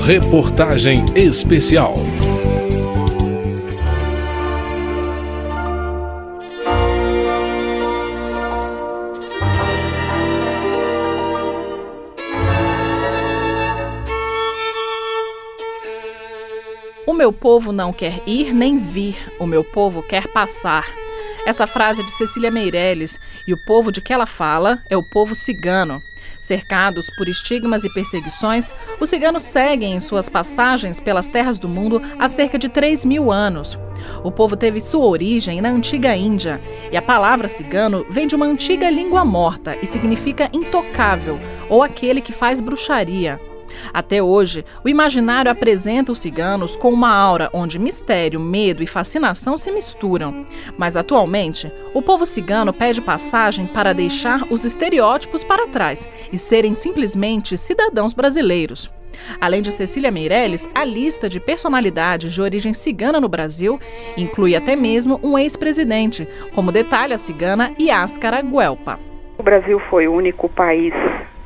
Reportagem especial. O meu povo não quer ir nem vir, o meu povo quer passar. Essa frase é de Cecília Meirelles e o povo de que ela fala é o povo cigano. Cercados por estigmas e perseguições, os ciganos seguem em suas passagens pelas terras do mundo há cerca de 3 mil anos. O povo teve sua origem na antiga Índia e a palavra cigano vem de uma antiga língua morta e significa intocável ou aquele que faz bruxaria. Até hoje, o imaginário apresenta os ciganos com uma aura onde mistério, medo e fascinação se misturam. Mas atualmente, o povo cigano pede passagem para deixar os estereótipos para trás e serem simplesmente cidadãos brasileiros. Além de Cecília Meirelles, a lista de personalidades de origem cigana no Brasil inclui até mesmo um ex-presidente, como detalha a cigana Yáscara Guelpa. O Brasil foi o único país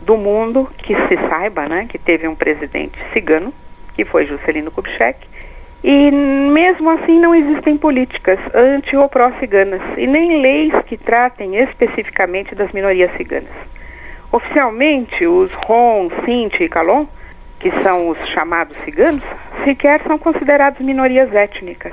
do mundo que se saiba, né, que teve um presidente cigano, que foi Juscelino Kubitschek, e mesmo assim não existem políticas anti ou pró-ciganas e nem leis que tratem especificamente das minorias ciganas. Oficialmente, os Rom, Sinti e Calon, que são os chamados ciganos, sequer são considerados minorias étnicas.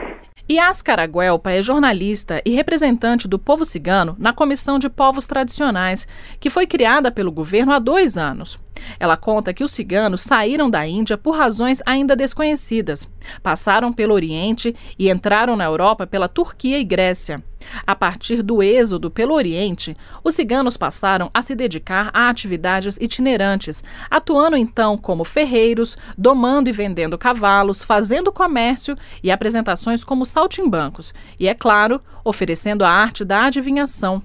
Yas Caraguelpa é jornalista e representante do povo cigano na Comissão de Povos Tradicionais, que foi criada pelo governo há dois anos. Ela conta que os ciganos saíram da Índia por razões ainda desconhecidas. Passaram pelo Oriente e entraram na Europa pela Turquia e Grécia. A partir do êxodo pelo Oriente, os ciganos passaram a se dedicar a atividades itinerantes, atuando então como ferreiros, domando e vendendo cavalos, fazendo comércio e apresentações como saltimbancos, e, é claro, oferecendo a arte da adivinhação.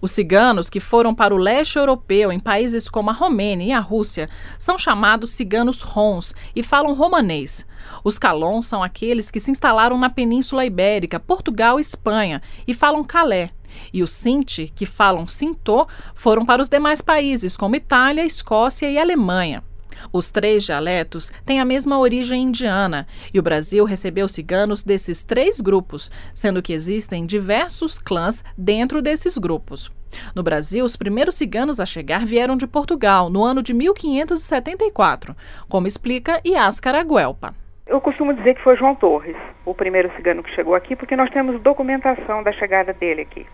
Os ciganos que foram para o leste europeu em países como a Romênia e a Rússia são chamados ciganos rons e falam romanês. Os calons são aqueles que se instalaram na Península Ibérica, Portugal e Espanha e falam calé. E os Sinti, que falam sintô, foram para os demais países como Itália, Escócia e Alemanha. Os três dialetos têm a mesma origem indiana e o Brasil recebeu ciganos desses três grupos, sendo que existem diversos clãs dentro desses grupos. No Brasil, os primeiros ciganos a chegar vieram de Portugal, no ano de 1574, como explica Iáscara Guelpa. Eu costumo dizer que foi João Torres, o primeiro cigano que chegou aqui, porque nós temos documentação da chegada dele aqui.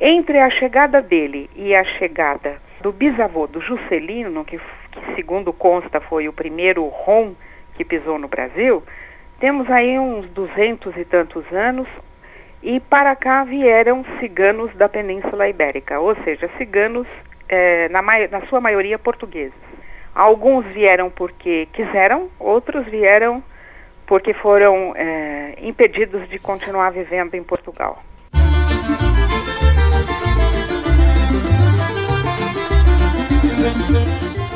Entre a chegada dele e a chegada do bisavô do Juscelino, que, que segundo consta foi o primeiro Rom que pisou no Brasil, temos aí uns duzentos e tantos anos, e para cá vieram ciganos da Península Ibérica, ou seja, ciganos é, na, na sua maioria portugueses. Alguns vieram porque quiseram, outros vieram porque foram é, impedidos de continuar vivendo em Portugal.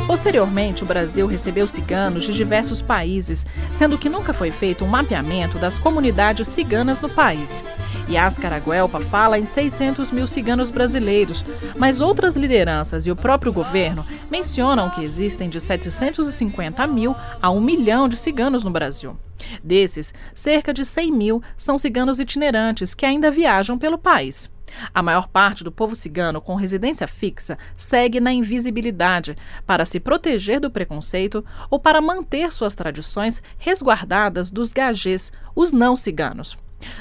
Posteriormente, o Brasil recebeu ciganos de diversos países, sendo que nunca foi feito um mapeamento das comunidades ciganas no país. Yas Caraguelpa fala em 600 mil ciganos brasileiros, mas outras lideranças e o próprio governo mencionam que existem de 750 mil a 1 milhão de ciganos no Brasil. Desses, cerca de 100 mil são ciganos itinerantes que ainda viajam pelo país. A maior parte do povo cigano com residência fixa segue na invisibilidade para se proteger do preconceito ou para manter suas tradições resguardadas dos gajês, os não ciganos.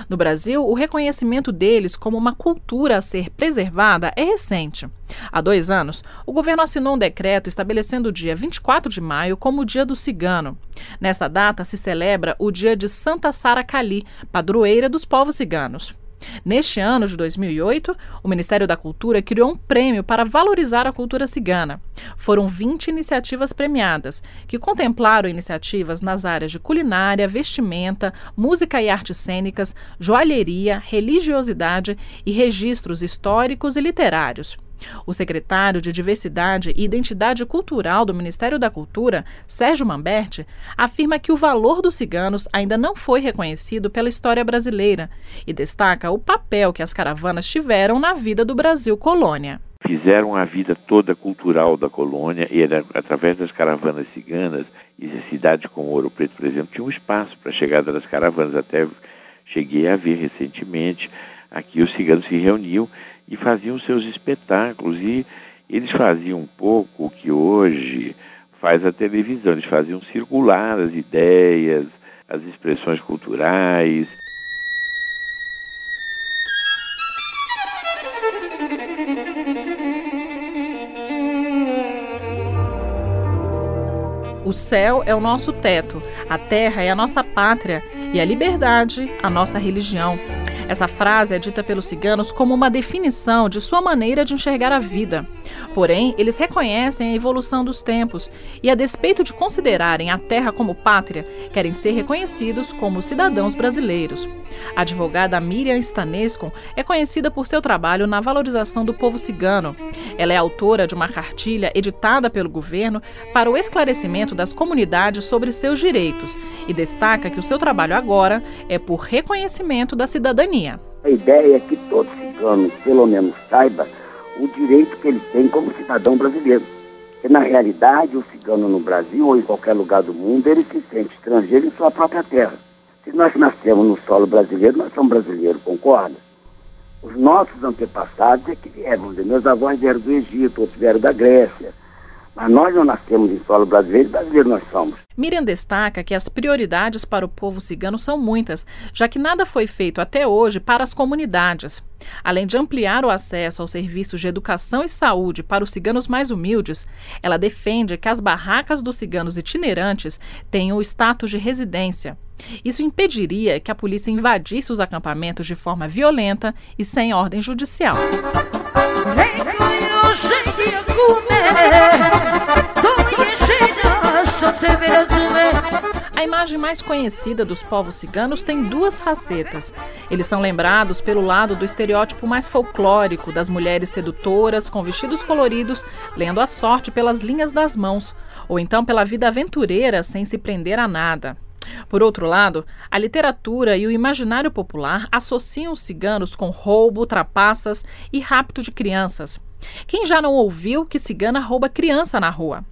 No Brasil, o reconhecimento deles como uma cultura a ser preservada é recente. Há dois anos, o governo assinou um decreto estabelecendo o dia 24 de maio como o Dia do Cigano. Nesta data se celebra o dia de Santa Sara Cali, padroeira dos povos ciganos. Neste ano de 2008, o Ministério da Cultura criou um prêmio para valorizar a cultura cigana. Foram 20 iniciativas premiadas, que contemplaram iniciativas nas áreas de culinária, vestimenta, música e artes cênicas, joalheria, religiosidade e registros históricos e literários. O secretário de Diversidade e Identidade Cultural do Ministério da Cultura, Sérgio Mamberti, afirma que o valor dos ciganos ainda não foi reconhecido pela história brasileira e destaca o papel que as caravanas tiveram na vida do Brasil colônia. Fizeram a vida toda cultural da colônia e era através das caravanas ciganas e cidades como Ouro Preto, por exemplo, tinha um espaço para a chegada das caravanas. Até cheguei a ver recentemente aqui os ciganos se reuniam e faziam seus espetáculos e eles faziam um pouco o que hoje faz a televisão, eles faziam circular as ideias, as expressões culturais. O céu é o nosso teto, a terra é a nossa pátria e a liberdade a nossa religião. Essa frase é dita pelos ciganos como uma definição de sua maneira de enxergar a vida. Porém, eles reconhecem a evolução dos tempos e, a despeito de considerarem a terra como pátria, querem ser reconhecidos como cidadãos brasileiros. A advogada Miriam Stanescon é conhecida por seu trabalho na valorização do povo cigano. Ela é autora de uma cartilha editada pelo governo para o esclarecimento das comunidades sobre seus direitos e destaca que o seu trabalho agora é por reconhecimento da cidadania a ideia é que todo cigano, pelo menos, saiba o direito que ele tem como cidadão brasileiro. Porque, na realidade, o cigano no Brasil ou em qualquer lugar do mundo, ele se sente estrangeiro em sua própria terra. Se nós nascemos no solo brasileiro, nós somos brasileiros, concorda? Os nossos antepassados é que vieram, meus avós vieram do Egito, outros vieram da Grécia. Mas nós não nascemos em solo brasileiro, brasileiro nós somos. Miriam destaca que as prioridades para o povo cigano são muitas, já que nada foi feito até hoje para as comunidades. Além de ampliar o acesso aos serviços de educação e saúde para os ciganos mais humildes, ela defende que as barracas dos ciganos itinerantes tenham o status de residência. Isso impediria que a polícia invadisse os acampamentos de forma violenta e sem ordem judicial. A imagem mais conhecida dos povos ciganos tem duas facetas. Eles são lembrados pelo lado do estereótipo mais folclórico das mulheres sedutoras com vestidos coloridos, lendo a sorte pelas linhas das mãos, ou então pela vida aventureira sem se prender a nada. Por outro lado, a literatura e o imaginário popular associam os ciganos com roubo, trapaças e rapto de crianças. Quem já não ouviu que cigana rouba criança na rua?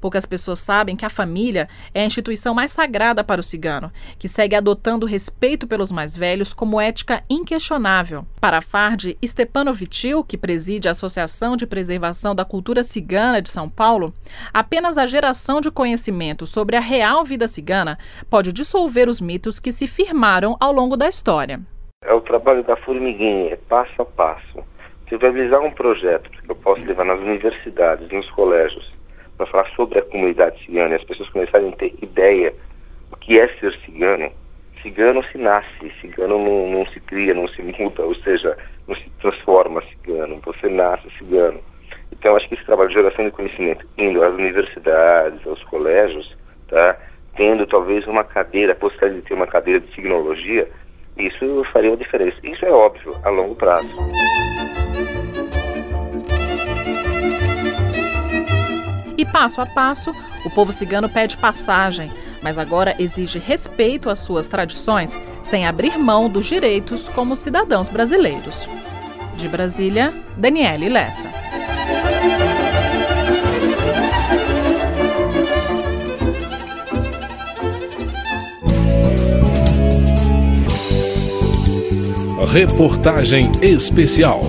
Poucas pessoas sabem que a família é a instituição mais sagrada para o cigano, que segue adotando respeito pelos mais velhos como ética inquestionável. Para Fardi Stepanovitil, que preside a Associação de Preservação da Cultura Cigana de São Paulo, apenas a geração de conhecimento sobre a real vida cigana pode dissolver os mitos que se firmaram ao longo da história. É o trabalho da formiguinha, passo a passo viabilizar um projeto que eu possa levar nas universidades, nos colégios, para falar sobre a comunidade cigana e as pessoas começarem a ter ideia do que é ser cigano, cigano se nasce, cigano não, não se cria, não se muda, ou seja, não se transforma cigano, você nasce cigano. Então, acho que esse trabalho de geração de conhecimento, indo às universidades, aos colégios, tá, tendo talvez uma cadeira, a possibilidade de ter uma cadeira de signologia, isso faria uma diferença. Isso é óbvio, a longo prazo. E passo a passo, o povo cigano pede passagem, mas agora exige respeito às suas tradições, sem abrir mão dos direitos como cidadãos brasileiros. De Brasília, Daniele Lessa. Reportagem especial.